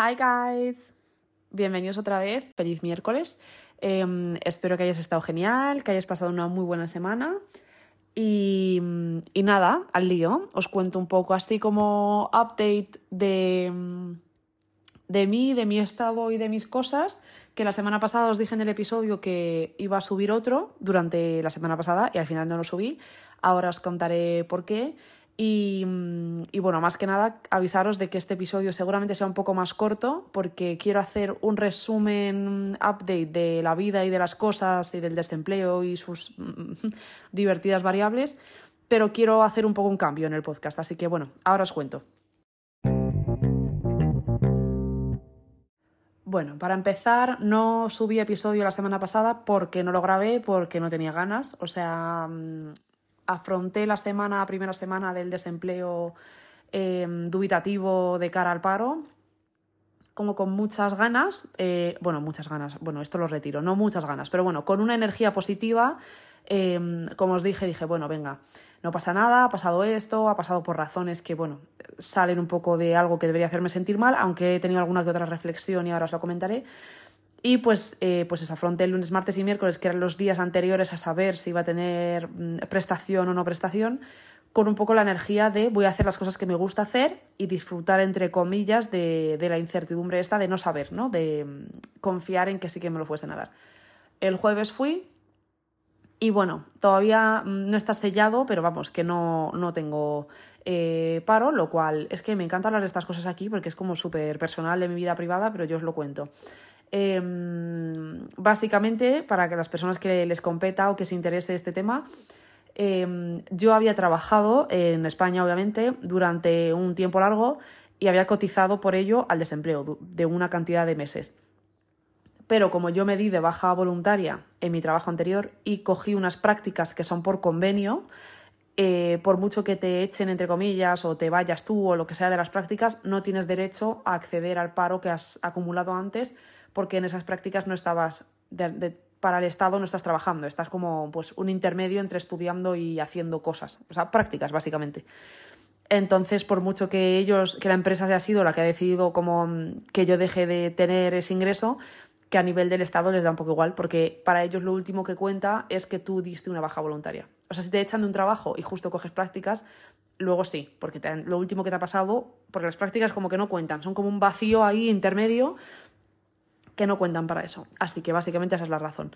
Hi guys, bienvenidos otra vez, feliz miércoles. Em, espero que hayas estado genial, que hayas pasado una muy buena semana. Y, y nada, al lío, os cuento un poco así como update de, de mí, de mi estado y de mis cosas, que la semana pasada os dije en el episodio que iba a subir otro durante la semana pasada y al final no lo subí. Ahora os contaré por qué. Y, y, bueno, más que nada avisaros de que este episodio seguramente sea un poco más corto porque quiero hacer un resumen update de la vida y de las cosas y del desempleo y sus divertidas variables, pero quiero hacer un poco un cambio en el podcast, así que bueno, ahora os cuento. Bueno, para empezar, no subí episodio la semana pasada porque no lo grabé, porque no tenía ganas. O sea, afronté la semana, primera semana del desempleo eh, dubitativo de cara al paro, como con muchas ganas, eh, bueno, muchas ganas, bueno, esto lo retiro, no muchas ganas, pero bueno, con una energía positiva, eh, como os dije, dije, bueno, venga, no pasa nada, ha pasado esto, ha pasado por razones que, bueno, salen un poco de algo que debería hacerme sentir mal, aunque he tenido alguna que otra reflexión y ahora os lo comentaré. Y pues, eh, pues eso, afronté el lunes, martes y miércoles, que eran los días anteriores a saber si iba a tener mm, prestación o no prestación, con un poco la energía de voy a hacer las cosas que me gusta hacer y disfrutar, entre comillas, de, de la incertidumbre esta de no saber, ¿no? De mm, confiar en que sí que me lo fuesen a dar. El jueves fui y bueno, todavía mm, no está sellado, pero vamos, que no, no tengo eh, paro, lo cual es que me encanta hablar de estas cosas aquí porque es como súper personal de mi vida privada, pero yo os lo cuento. Em, básicamente, para que las personas que les competa o que se interese este tema, em, yo había trabajado en España, obviamente, durante un tiempo largo y había cotizado por ello al desempleo de una cantidad de meses. Pero como yo me di de baja voluntaria en mi trabajo anterior y cogí unas prácticas que son por convenio, eh, por mucho que te echen, entre comillas, o te vayas tú o lo que sea de las prácticas, no tienes derecho a acceder al paro que has acumulado antes porque en esas prácticas no estabas, para el Estado no estás trabajando, estás como pues, un intermedio entre estudiando y haciendo cosas, o sea, prácticas básicamente. Entonces, por mucho que ellos, que la empresa haya sido la que ha decidido como mm, que yo deje de tener ese ingreso, que a nivel del Estado les da un poco igual, porque para ellos lo último que cuenta es que tú diste una baja voluntaria. O sea, si te echan de un trabajo y justo coges prácticas, luego sí, porque lo último que te ha pasado, porque las prácticas como que no cuentan, son como un vacío ahí intermedio que no cuentan para eso. Así que básicamente esa es la razón.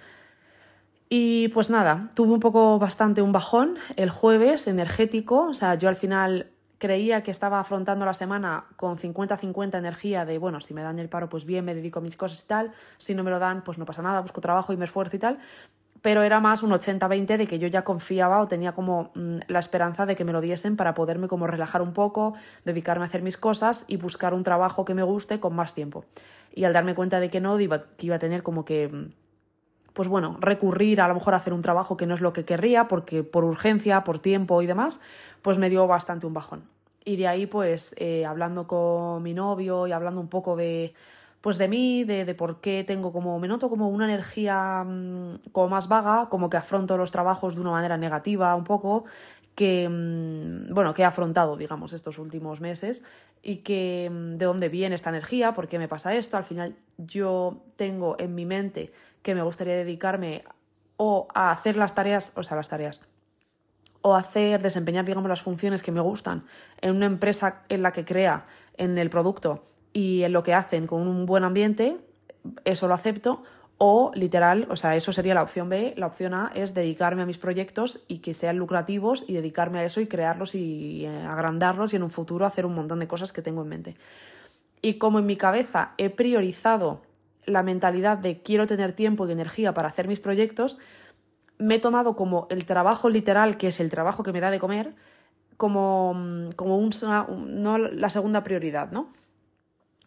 Y pues nada, tuve un poco bastante un bajón el jueves energético, o sea, yo al final creía que estaba afrontando la semana con 50-50 energía de, bueno, si me dan el paro, pues bien, me dedico a mis cosas y tal, si no me lo dan, pues no pasa nada, busco trabajo y me esfuerzo y tal, pero era más un 80-20 de que yo ya confiaba o tenía como mm, la esperanza de que me lo diesen para poderme como relajar un poco, dedicarme a hacer mis cosas y buscar un trabajo que me guste con más tiempo. Y al darme cuenta de que no, iba, que iba a tener como que mm, pues bueno, recurrir a lo mejor a hacer un trabajo que no es lo que querría, porque por urgencia, por tiempo y demás, pues me dio bastante un bajón. Y de ahí, pues, eh, hablando con mi novio y hablando un poco de, pues de mí, de, de, por qué tengo como, me noto como una energía mmm, como más vaga, como que afronto los trabajos de una manera negativa un poco, que, mmm, bueno, que he afrontado, digamos, estos últimos meses y que mmm, de dónde viene esta energía, por qué me pasa esto. Al final yo tengo en mi mente que me gustaría dedicarme o a hacer las tareas, o sea, las tareas, o hacer, desempeñar, digamos, las funciones que me gustan en una empresa en la que crea en el producto y en lo que hacen con un buen ambiente, eso lo acepto, o literal, o sea, eso sería la opción B. La opción A es dedicarme a mis proyectos y que sean lucrativos y dedicarme a eso y crearlos y eh, agrandarlos y en un futuro hacer un montón de cosas que tengo en mente. Y como en mi cabeza he priorizado la mentalidad de quiero tener tiempo y energía para hacer mis proyectos, me he tomado como el trabajo literal, que es el trabajo que me da de comer, como, como un, no la segunda prioridad, ¿no?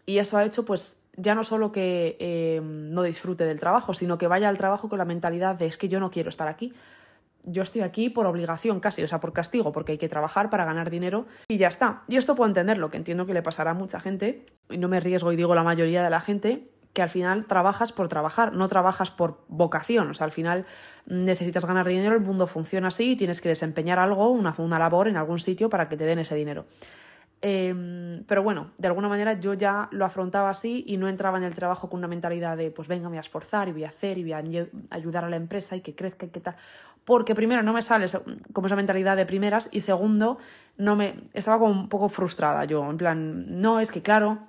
Y eso ha hecho, pues, ya no solo que eh, no disfrute del trabajo, sino que vaya al trabajo con la mentalidad de es que yo no quiero estar aquí. Yo estoy aquí por obligación casi, o sea, por castigo, porque hay que trabajar para ganar dinero y ya está. Y esto puedo entenderlo, que entiendo que le pasará a mucha gente, y no me riesgo y digo la mayoría de la gente, que al final trabajas por trabajar, no trabajas por vocación. O sea, al final necesitas ganar dinero, el mundo funciona así y tienes que desempeñar algo, una, una labor en algún sitio para que te den ese dinero. Em, pero bueno, de alguna manera yo ya lo afrontaba así y no entraba en el trabajo con una mentalidad de, pues venga, me voy a esforzar y voy a hacer y voy a ayudar a la empresa y que crezca y que tal. Porque primero no me sale como esa mentalidad de primeras y segundo, no me estaba como un poco frustrada yo, en plan, no, es que claro,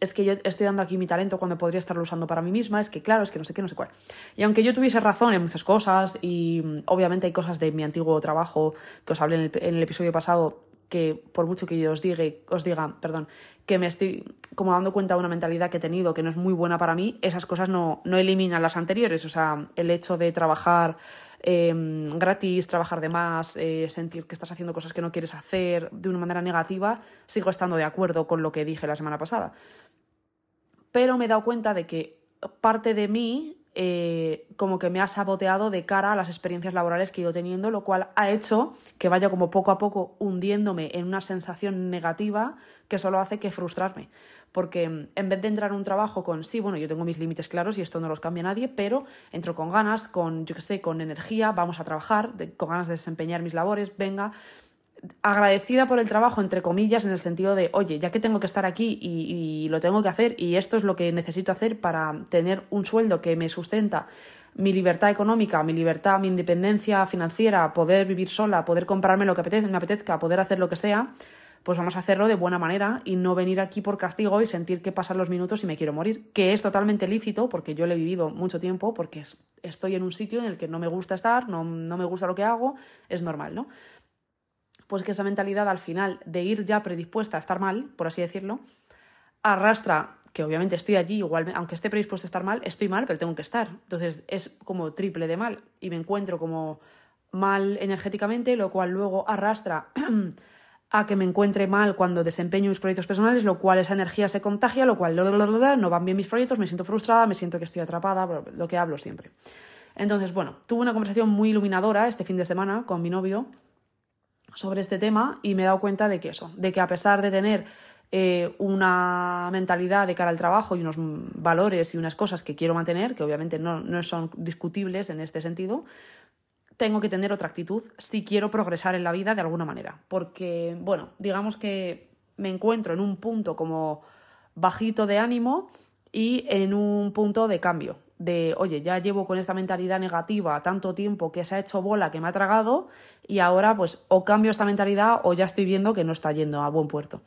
es que yo estoy dando aquí mi talento cuando podría estarlo usando para mí misma, es que claro, es que no sé qué, no sé cuál. Y aunque yo tuviese razón en muchas cosas y mm, obviamente hay cosas de mi antiguo trabajo que os hablé en el, en el episodio pasado que por mucho que yo os diga, os diga, perdón, que me estoy como dando cuenta de una mentalidad que he tenido que no es muy buena para mí, esas cosas no, no eliminan las anteriores. O sea, el hecho de trabajar em, gratis, trabajar de más, eh, sentir que estás haciendo cosas que no quieres hacer de una manera negativa, sigo estando de acuerdo con lo que dije la semana pasada. Pero me he dado cuenta de que parte de mí eh, como que me ha saboteado de cara a las experiencias laborales que he ido teniendo, lo cual ha hecho que vaya como poco a poco hundiéndome en una sensación negativa que solo hace que frustrarme. Porque mm, en vez de entrar en un trabajo con, sí, bueno, yo tengo mis límites claros y esto no los cambia nadie, pero entro con ganas, con, yo qué sé, con energía, vamos a trabajar, con ganas de desempeñar mis labores, venga, agradecida por el trabajo, entre comillas, en el sentido de, oye, ya que tengo que estar aquí y, lo tengo que hacer y esto es lo que necesito hacer para tener un sueldo que me sustenta mi libertad económica, mi libertad, mi independencia financiera, poder vivir sola, poder comprarme lo que me apetezca, poder hacer lo que sea, pues vamos a hacerlo de buena manera y no venir aquí por castigo y sentir que pasan los minutos y me quiero morir, que es totalmente lícito porque yo lo he vivido mucho tiempo, porque estoy en un sitio en el que no me gusta estar, no, no me gusta lo que hago, es normal, ¿no? Pues que esa mentalidad al final de ir ya predispuesta a estar mal, por así decirlo, arrastra que obviamente estoy allí, igual, aunque esté predispuesta a estar mal, estoy mal, pero tengo que estar. Entonces es como triple de mal y me encuentro como mal energéticamente, lo cual luego arrastra a que me encuentre mal cuando desempeño mis proyectos personales, lo cual esa energía se contagia, lo cual no van bien mis proyectos, me siento frustrada, me siento que estoy atrapada, lo que hablo siempre. Entonces, bueno, tuve una conversación muy iluminadora este fin de semana con mi novio sobre este tema y me he dado cuenta de que eso, de que a pesar de tener eh, una mentalidad de cara al trabajo y unos valores y unas cosas que quiero mantener, que obviamente no, no son discutibles en este sentido, tengo que tener otra actitud si quiero progresar en la vida de alguna manera. Porque, bueno, digamos que me encuentro en un punto como bajito de ánimo y en un punto de cambio de, oye, ya llevo con esta mentalidad negativa tanto tiempo que se ha hecho bola, que me ha tragado, y ahora pues o cambio esta mentalidad o ya estoy viendo que no está yendo a buen puerto.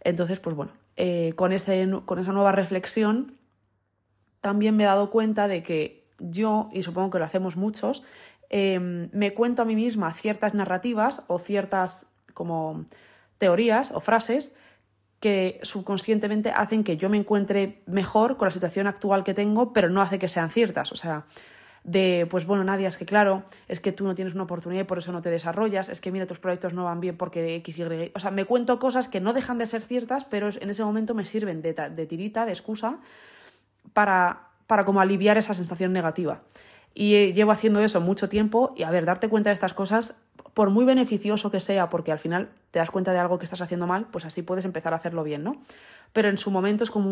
Entonces, pues bueno, eh, con, ese, con esa nueva reflexión también me he dado cuenta de que yo, y supongo que lo hacemos muchos, em, me cuento a mí misma ciertas narrativas o ciertas como teorías o frases que subconscientemente hacen que yo me encuentre mejor con la situación actual que tengo, pero no hace que sean ciertas. O sea, de, pues bueno, Nadia, es que claro, es que tú no tienes una oportunidad y por eso no te desarrollas, es que mira, tus proyectos no van bien porque X, Y. O sea, me cuento cosas que no dejan de ser ciertas, pero en ese momento me sirven de, de tirita, de excusa, para, para como aliviar esa sensación negativa. Y eh, llevo haciendo eso mucho tiempo y a ver, darte cuenta de estas cosas por muy beneficioso que sea, porque al final te das cuenta de algo que estás haciendo mal, pues así puedes empezar a hacerlo bien, ¿no? Pero en su momento es como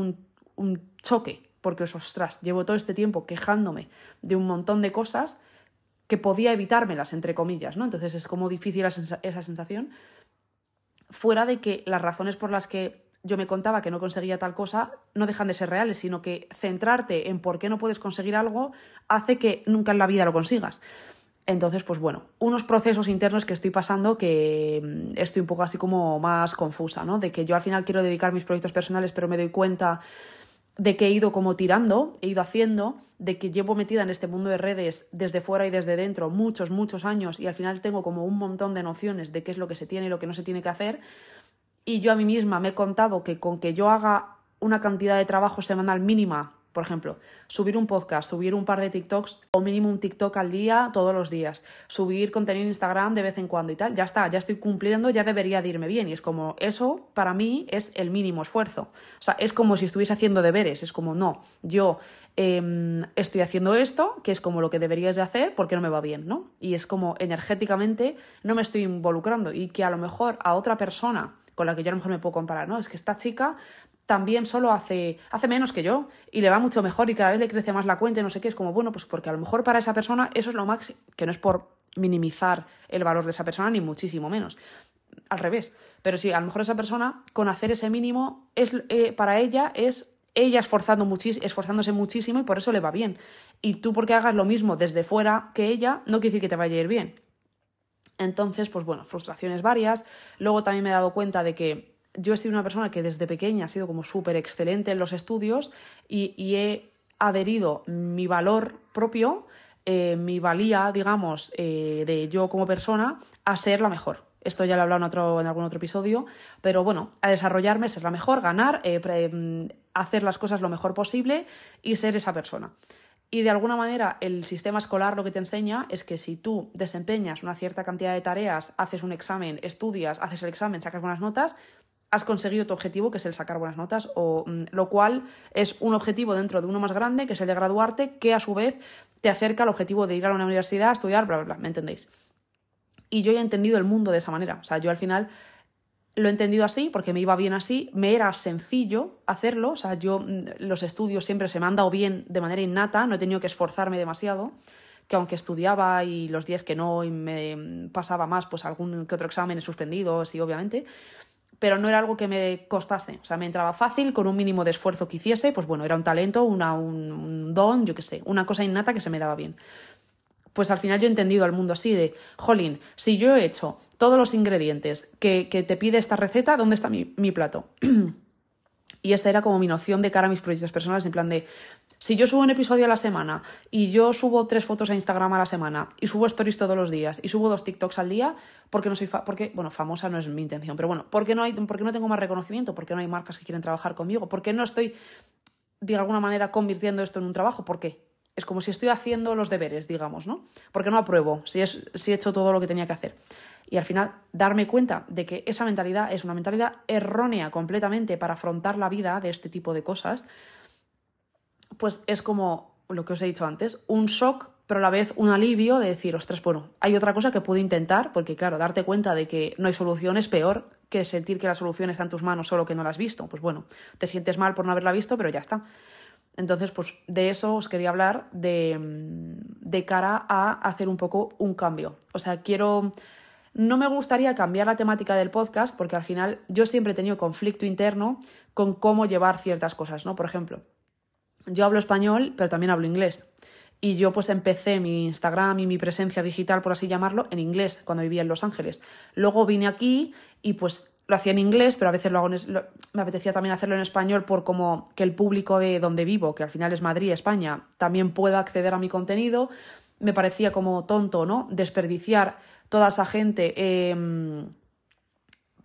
un, choque, porque, ostras, llevo todo este tiempo quejándome de un montón de cosas que podía evitármelas, entre comillas, ¿no? Entonces es como difícil esa sensación. Fuera de que las razones por las que yo me contaba que no conseguía tal cosa no dejan de ser reales, sino que centrarte en por qué no puedes conseguir algo hace que nunca en la vida lo consigas. Entonces, pues bueno, unos procesos internos que estoy pasando que mm, estoy un poco así como más confusa, ¿no? De que yo al final quiero dedicar mis proyectos personales, pero me doy cuenta de que he ido como tirando, he ido haciendo, de que llevo metida en este mundo de redes desde fuera y desde dentro muchos, muchos años y al final tengo como un montón de nociones de qué es lo que se tiene y lo que no se tiene que hacer. Y yo a mí misma me he contado que con que yo haga una cantidad de trabajo semanal mínima por ejemplo, subir un podcast, subir un par de TikToks o mínimo un TikTok al día todos los días, subir contenido en Instagram de vez en cuando y tal, ya está, ya estoy cumpliendo, ya debería de irme bien. Y es como, eso para mí es el mínimo esfuerzo. O sea, es como si estuviese haciendo deberes, es como, no, yo em, estoy haciendo esto, que es como lo que deberías de hacer porque no me va bien, ¿no? Y es como energéticamente no me estoy involucrando y que a lo mejor a otra persona con la que yo a lo mejor me puedo comparar, ¿no? Es que esta chica también solo hace, hace menos que yo y le va mucho mejor y cada vez le crece más la cuenta y no sé qué. Es como, bueno, pues porque a lo mejor para esa persona eso es lo máximo, que no es por minimizar el valor de esa persona ni muchísimo menos. al revés. Pero sí, a lo mejor esa persona, con hacer ese mínimo, es, eh, para ella es ella esforzando esforzándose muchísimo y por eso le va bien. Y tú porque hagas lo mismo desde fuera que ella, no quiere decir que te vaya a ir bien. Entonces, pues bueno, frustraciones varias. Luego también me he dado cuenta de que yo he sido una persona que desde pequeña ha sido como súper excelente en los estudios y, he adherido mi valor propio, eh, mi valía, digamos, eh, de yo como persona a ser la mejor. Esto ya lo he hablado en, otro, en algún otro episodio, pero bueno, a desarrollarme, ser la mejor, ganar, eh, mm, hacer las cosas lo mejor posible y ser esa persona. Y de alguna manera el sistema escolar lo que te enseña es que si tú desempeñas una cierta cantidad de tareas, haces un examen, estudias, haces el examen, sacas buenas notas, has conseguido tu objetivo, que es el sacar buenas notas, o mm, lo cual es un objetivo dentro de uno más grande, que es el de graduarte, que a su vez te acerca al objetivo de ir a una universidad, a estudiar, bla, bla, bla, ¿me entendéis? Y yo he entendido el mundo de esa manera. O sea, yo al final lo he entendido así porque me iba bien así, me era sencillo hacerlo, o sea, yo mm, los estudios siempre se me han dado bien de manera innata, no he tenido que esforzarme demasiado, que aunque estudiaba y los días que no y me pasaba más, pues algún que otro examen suspendido, sí, obviamente, pero no era algo que me costase, o sea, me entraba fácil con un mínimo de esfuerzo que hiciese, pues bueno, era un talento, una, un don, yo qué sé, una cosa innata que se me daba bien pues al final yo he entendido al mundo así de, jolín, si yo he hecho todos los ingredientes que, te pide esta receta, ¿dónde está mi, plato? y esta era como mi noción de cara a mis proyectos personales, en plan de, si yo subo un episodio a la semana y yo subo tres fotos a Instagram a la semana y subo stories todos los días y subo dos TikToks al día, porque no soy, porque, bueno, famosa no es mi intención, pero bueno, ¿por qué no, hay, porque no tengo más reconocimiento? ¿Por qué no hay marcas que quieren trabajar conmigo? ¿Por qué no estoy, de alguna manera, convirtiendo esto en un trabajo? ¿Por qué? Es como si estoy haciendo los deberes, digamos, ¿no? Porque no apruebo si, es, si he hecho todo lo que tenía que hacer. Y al final darme cuenta de que esa mentalidad es una mentalidad errónea completamente para afrontar la vida de este tipo de cosas, pues es como lo que os he dicho antes, un shock, pero a la vez un alivio de decir, ostras, bueno, hay otra cosa que puedo intentar, porque claro, darte cuenta de que no hay solución es peor que sentir que la solución está en tus manos solo que no la has visto. Pues bueno, te sientes mal por no haberla visto, pero ya está. Entonces, pues de eso os quería hablar de, de cara a hacer un poco un cambio. O sea, quiero... No me gustaría cambiar la temática del podcast porque al final yo siempre he tenido conflicto interno con cómo llevar ciertas cosas, ¿no? Por ejemplo, yo hablo español, pero también hablo inglés. Y yo pues empecé mi Instagram y mi presencia digital, por así llamarlo, en inglés cuando vivía en Los Ángeles. Luego vine aquí y pues lo hacía en inglés, pero a veces lo hago me apetecía también hacerlo en español por como que el público de donde vivo, que al final es Madrid, España, también pueda acceder a mi contenido. Me parecía como tonto, ¿no? Desperdiciar toda esa gente em,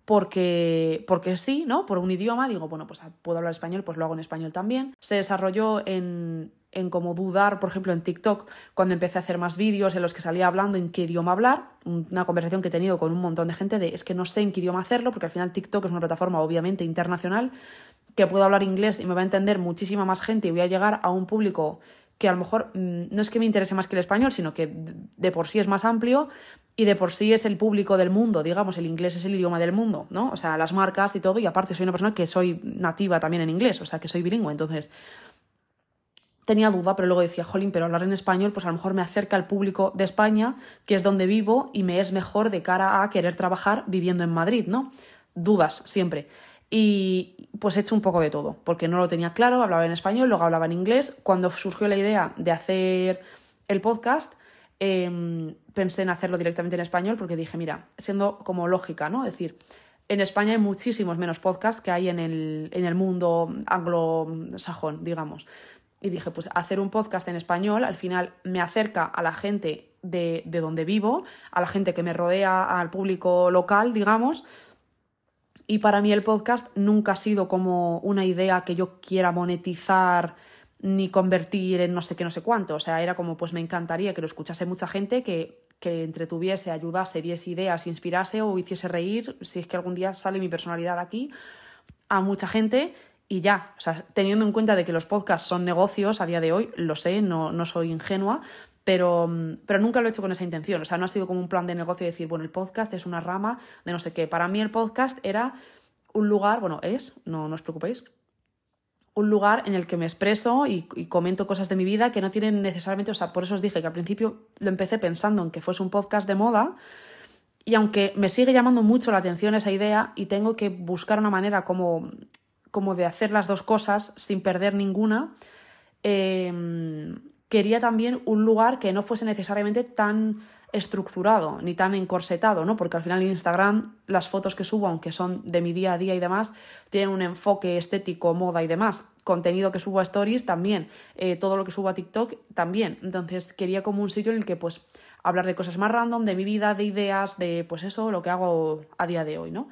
porque, porque sí, ¿no? Por un idioma, digo, bueno, pues puedo hablar español, pues lo hago en español también. Se desarrolló en, en como dudar, por ejemplo, en TikTok, cuando empecé a hacer más vídeos en los que salía hablando en qué idioma hablar, una conversación que he tenido con un montón de gente de es que no sé en qué idioma hacerlo, porque al final TikTok es una plataforma obviamente internacional, que puedo hablar inglés y me va a entender muchísima más gente y voy a llegar a un público que a lo mejor mm, no es que me interese más que el español, sino que de por sí es más amplio y de por sí es el público del mundo, digamos, el inglés es el idioma del mundo, ¿no? O sea, las marcas y todo, y aparte soy una persona que soy nativa también en inglés, o sea, que soy bilingüe, entonces tenía duda, pero luego decía, jolín, pero hablar en español, pues a lo mejor me acerca al público de España, que es donde vivo, y me es mejor de cara a querer trabajar viviendo en Madrid, ¿no? Dudas, siempre. Y pues he hecho un poco de todo, porque no lo tenía claro, hablaba en español, luego hablaba en inglés. Cuando surgió la idea de hacer el podcast, em, pensé en hacerlo directamente en español, porque dije, mira, siendo como lógica, ¿no? Es decir, en España hay muchísimos menos podcasts que hay en el, en el mundo anglosajón, digamos y dije, pues hacer un podcast en español al final me acerca a la gente de, de donde vivo, a la gente que me rodea, al público local, digamos. Y para mí el podcast nunca ha sido como una idea que yo quiera monetizar ni convertir en no sé qué, no sé cuánto. O sea, era como, pues me encantaría que lo escuchase mucha gente, que, que entretuviese, ayudase, diese ideas, inspirase o hiciese reír, si es que algún día sale mi personalidad aquí, a mucha gente y ya, o sea, teniendo en cuenta de que los podcasts son negocios a día de hoy, lo sé, no, no soy ingenua, pero, pero nunca lo he hecho con esa intención, o sea, no ha sido como un plan de negocio de decir, bueno, el podcast es una rama de no sé qué. Para mí el podcast era un lugar, bueno, es, no, no os preocupéis, un lugar en el que me expreso y, y, comento cosas de mi vida que no tienen necesariamente, o sea, por eso os dije que al principio lo empecé pensando en que fuese un podcast de moda Y aunque me sigue llamando mucho la atención esa idea y tengo que buscar una manera como, como de hacer las dos cosas sin perder ninguna, em, quería también un lugar que no fuese necesariamente tan estructurado ni tan encorsetado, ¿no? Porque al final en Instagram las fotos que subo, aunque son de mi día a día y demás, tienen un enfoque estético, moda y demás. Contenido que subo a Stories también, eh, todo lo que subo a TikTok también. Entonces quería como un sitio en el que pues hablar de cosas más random, de mi vida, de ideas, de pues eso, lo que hago a día de hoy, ¿no?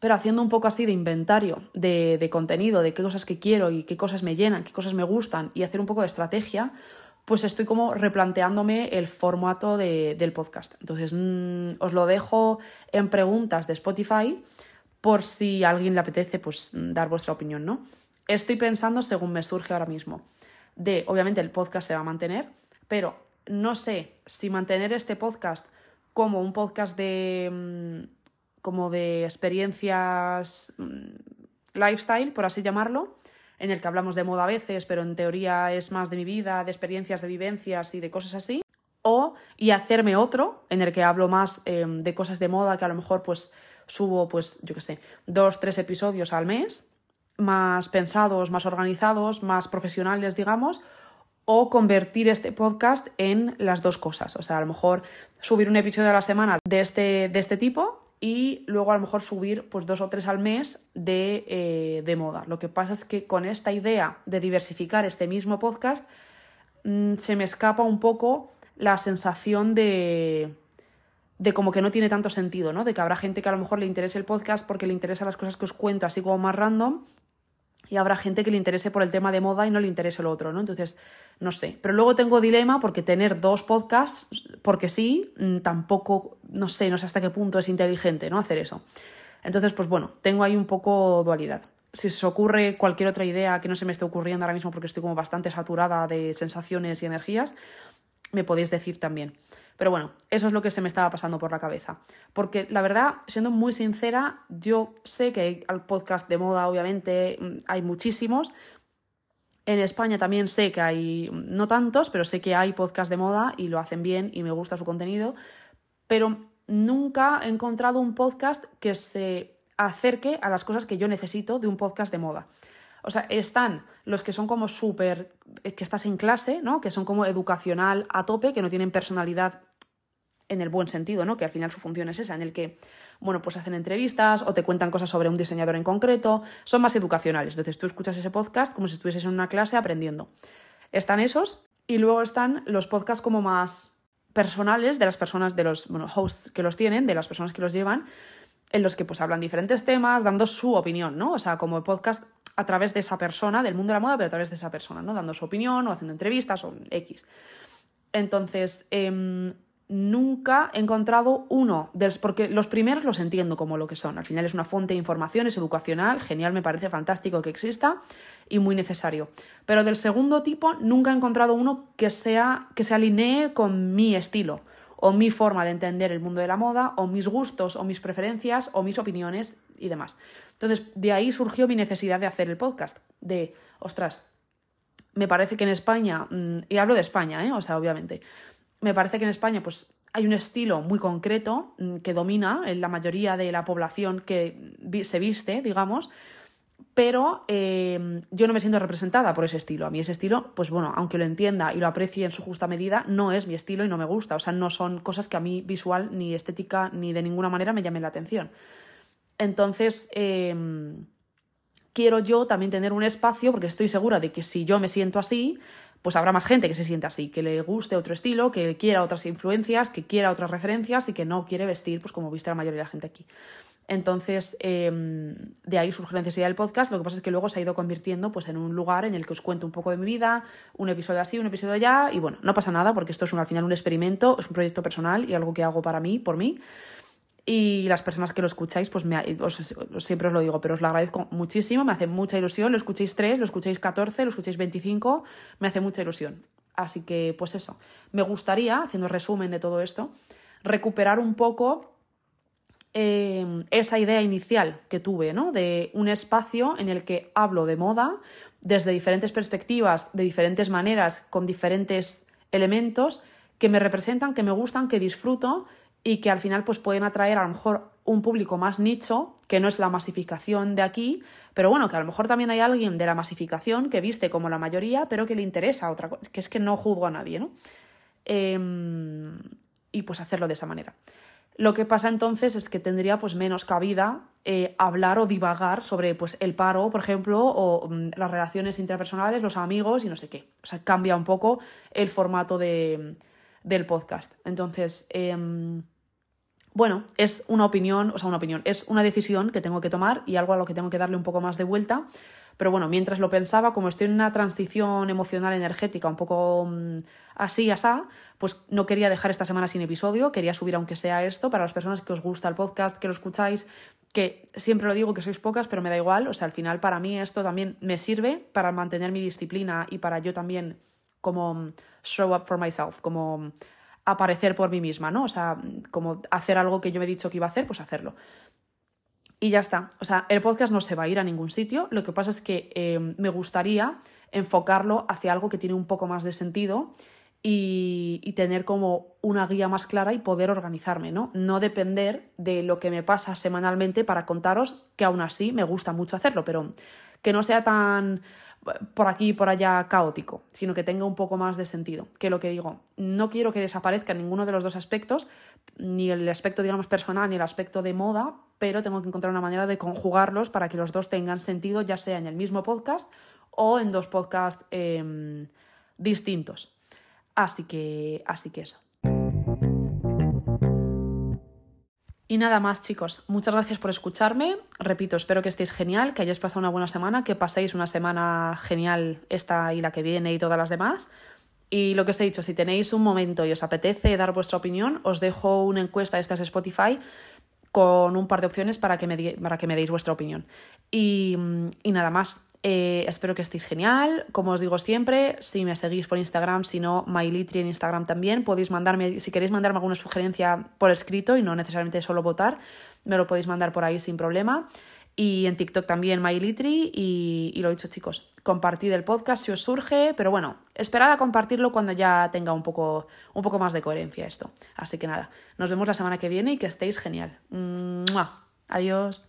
Pero haciendo un poco así de inventario de, de contenido, de qué cosas que quiero y qué cosas me llenan, qué cosas me gustan y hacer un poco de estrategia, pues estoy como replanteándome el formato del podcast. Entonces, mm, os lo dejo en preguntas de Spotify por si a alguien le apetece pues dar vuestra opinión, ¿no? Estoy pensando, según me surge ahora mismo, de, obviamente el podcast se va a mantener, pero no sé si mantener este podcast como un podcast de mm, como de experiencias mm, lifestyle, por así llamarlo, en el que hablamos de moda a veces, pero en teoría es más de mi vida, de experiencias, de vivencias y de cosas así. O y hacerme otro en el que hablo más em, de cosas de moda que a lo mejor pues subo pues yo qué sé, dos, tres episodios al mes, más pensados, más organizados, más profesionales, digamos, o convertir este podcast en las dos cosas. O sea, a lo mejor subir un episodio a la semana de este, de este tipo y luego a lo mejor subir pues dos o tres al mes de, eh, de moda. Lo que pasa es que con esta idea de diversificar este mismo podcast mm, se me escapa un poco la sensación de, de como que no tiene tanto sentido, ¿no? De que habrá gente que a lo mejor le interese el podcast porque le interesan las cosas que os cuento así como más random y habrá gente que le interese por el tema de moda y no le interese lo otro, ¿no? Entonces, no sé. Pero luego tengo dilema porque tener dos podcasts, porque sí, mm, tampoco, no sé, no sé hasta qué punto es inteligente, ¿no? Hacer eso. Entonces, pues bueno, tengo ahí un poco dualidad. Si os ocurre cualquier otra idea que no se me esté ocurriendo ahora mismo porque estoy como bastante saturada de sensaciones y energías, me podéis decir también. Pero bueno, eso es lo que se me estaba pasando por la cabeza. Porque la verdad, siendo muy sincera, yo sé que al podcast de moda, obviamente, mm, hay muchísimos. En España también sé que hay, mm, no tantos, pero sé que hay podcast de moda y lo hacen bien y me gusta su contenido. Pero nunca he encontrado un podcast que se acerque a las cosas que yo necesito de un podcast de moda. O sea, están los que son como súper, eh, que estás en clase, ¿no? Que son como educacional a tope, que no tienen personalidad en el buen sentido, ¿no? Que al final su función es esa, en el que, bueno, pues hacen entrevistas o te cuentan cosas sobre un diseñador en concreto, son más educacionales. Entonces tú escuchas ese podcast como si estuvieses en una clase aprendiendo. Están esos y luego están los podcasts como más personales de las personas, de los bueno, hosts que los tienen, de las personas que los llevan, en los que pues hablan diferentes temas, dando su opinión, ¿no? O sea, como podcast a través de esa persona, del mundo de la moda, pero a través de esa persona, ¿no? Dando su opinión o haciendo entrevistas o X. Entonces, eh, nunca he encontrado uno, de los, porque los primeros los entiendo como lo que son. Al final es una fuente de información, es educacional, genial, me parece fantástico que exista y muy necesario. Pero del segundo tipo nunca he encontrado uno que, sea, que se alinee con mi estilo o mi forma de entender el mundo de la moda o mis gustos o mis preferencias o mis opiniones y demás. Entonces, de ahí surgió mi necesidad de hacer el podcast, de, ostras, me parece que en España, mm, y hablo de España, ¿eh? o sea, obviamente, me parece que en España pues, hay un estilo muy concreto mm, que domina en la mayoría de la población que se viste, digamos, pero em, yo no me siento representada por ese estilo. A mí ese estilo, pues bueno, aunque lo entienda y lo aprecie en su justa medida, no es mi estilo y no me gusta. O sea, no son cosas que a mí visual, ni estética, ni de ninguna manera me llamen la atención. Entonces, em, quiero yo también tener un espacio, porque estoy segura de que si yo me siento así, pues habrá más gente que se sienta así, que le guste otro estilo, que quiera otras influencias, que quiera otras referencias y que no quiere vestir pues como viste la mayoría de la gente aquí. Entonces, em, de ahí surge la necesidad del podcast. Lo que pasa es que luego se ha ido convirtiendo pues, en un lugar en el que os cuento un poco de mi vida, un episodio así, un episodio allá, y bueno, no pasa nada porque esto es un, al final un experimento, es un proyecto personal y algo que hago para mí, por mí. Y las personas que lo escucháis, pues me, siempre os lo digo, pero os lo agradezco muchísimo, me hace mucha ilusión. Lo escuchéis 3, lo escuchéis 14, lo escuchéis 25, me hace mucha ilusión. Así que, pues eso, me gustaría, haciendo resumen de todo esto, recuperar un poco eh, esa idea inicial que tuve, ¿no? De un espacio en el que hablo de moda desde diferentes perspectivas, de diferentes maneras, con diferentes elementos que me representan, que me gustan, que disfruto y que al final pues pueden atraer a lo mejor un público más nicho, que no es la masificación de aquí, pero bueno, que a lo mejor también hay alguien de la masificación que viste como la mayoría, pero que le interesa otra cosa, que es que no juzgo a nadie, ¿no? Em, y pues hacerlo de esa manera. Lo que pasa entonces es que tendría pues menos cabida eh, hablar o divagar sobre pues el paro, por ejemplo, o mm, las relaciones interpersonales, los amigos y no sé qué. O sea, cambia un poco el formato de, del podcast. Entonces, em, bueno, es una opinión, o sea, una opinión, es una decisión que tengo que tomar y algo a lo que tengo que darle un poco más de vuelta. Pero bueno, mientras lo pensaba, como estoy en una transición emocional energética un poco mm, así, asá, pues no quería dejar esta semana sin episodio, quería subir aunque sea esto para las personas que os gusta el podcast, que lo escucháis, que siempre lo digo que sois pocas, pero me da igual, o sea, al final para mí esto también me sirve para mantener mi disciplina y para yo también como mm, show up for myself, como mm, aparecer por mí misma, ¿no? O sea, como hacer algo que yo me he dicho que iba a hacer, pues hacerlo. Y ya está. O sea, el podcast no se va a ir a ningún sitio. Lo que pasa es que eh, me gustaría enfocarlo hacia algo que tiene un poco más de sentido y, tener como una guía más clara y poder organizarme, ¿no? No depender de lo que me pasa semanalmente para contaros que aún así me gusta mucho hacerlo, pero que no sea tan por aquí y por allá caótico, sino que tenga un poco más de sentido. Que lo que digo, no quiero que desaparezca ninguno de los dos aspectos, ni el aspecto, digamos, personal, ni el aspecto de moda, pero tengo que encontrar una manera de conjugarlos para que los dos tengan sentido, ya sea en el mismo podcast o en dos podcasts em, distintos. Así que, así que eso. Y nada más, chicos. Muchas gracias por escucharme. Repito, espero que estéis genial, que hayáis pasado una buena semana, que paséis una semana genial esta y la que viene y todas las demás. Y lo que os he dicho, si tenéis un momento y os apetece dar vuestra opinión, os dejo una encuesta de estas Spotify con un par de opciones para que me, para que me deis vuestra opinión. Y nada más. Eh, espero que estéis genial. Como os digo siempre, si me seguís por Instagram, si no, MyLitri en Instagram también, podéis mandarme, si queréis mandarme alguna sugerencia por escrito y no necesariamente solo votar, me lo podéis mandar por ahí sin problema. Y en TikTok también MyLitri y, y lo dicho chicos, compartid el podcast si os surge, pero bueno, esperad a compartirlo cuando ya tenga un poco, un poco más de coherencia esto. Así que nada, nos vemos la semana que viene y que estéis genial. Adiós.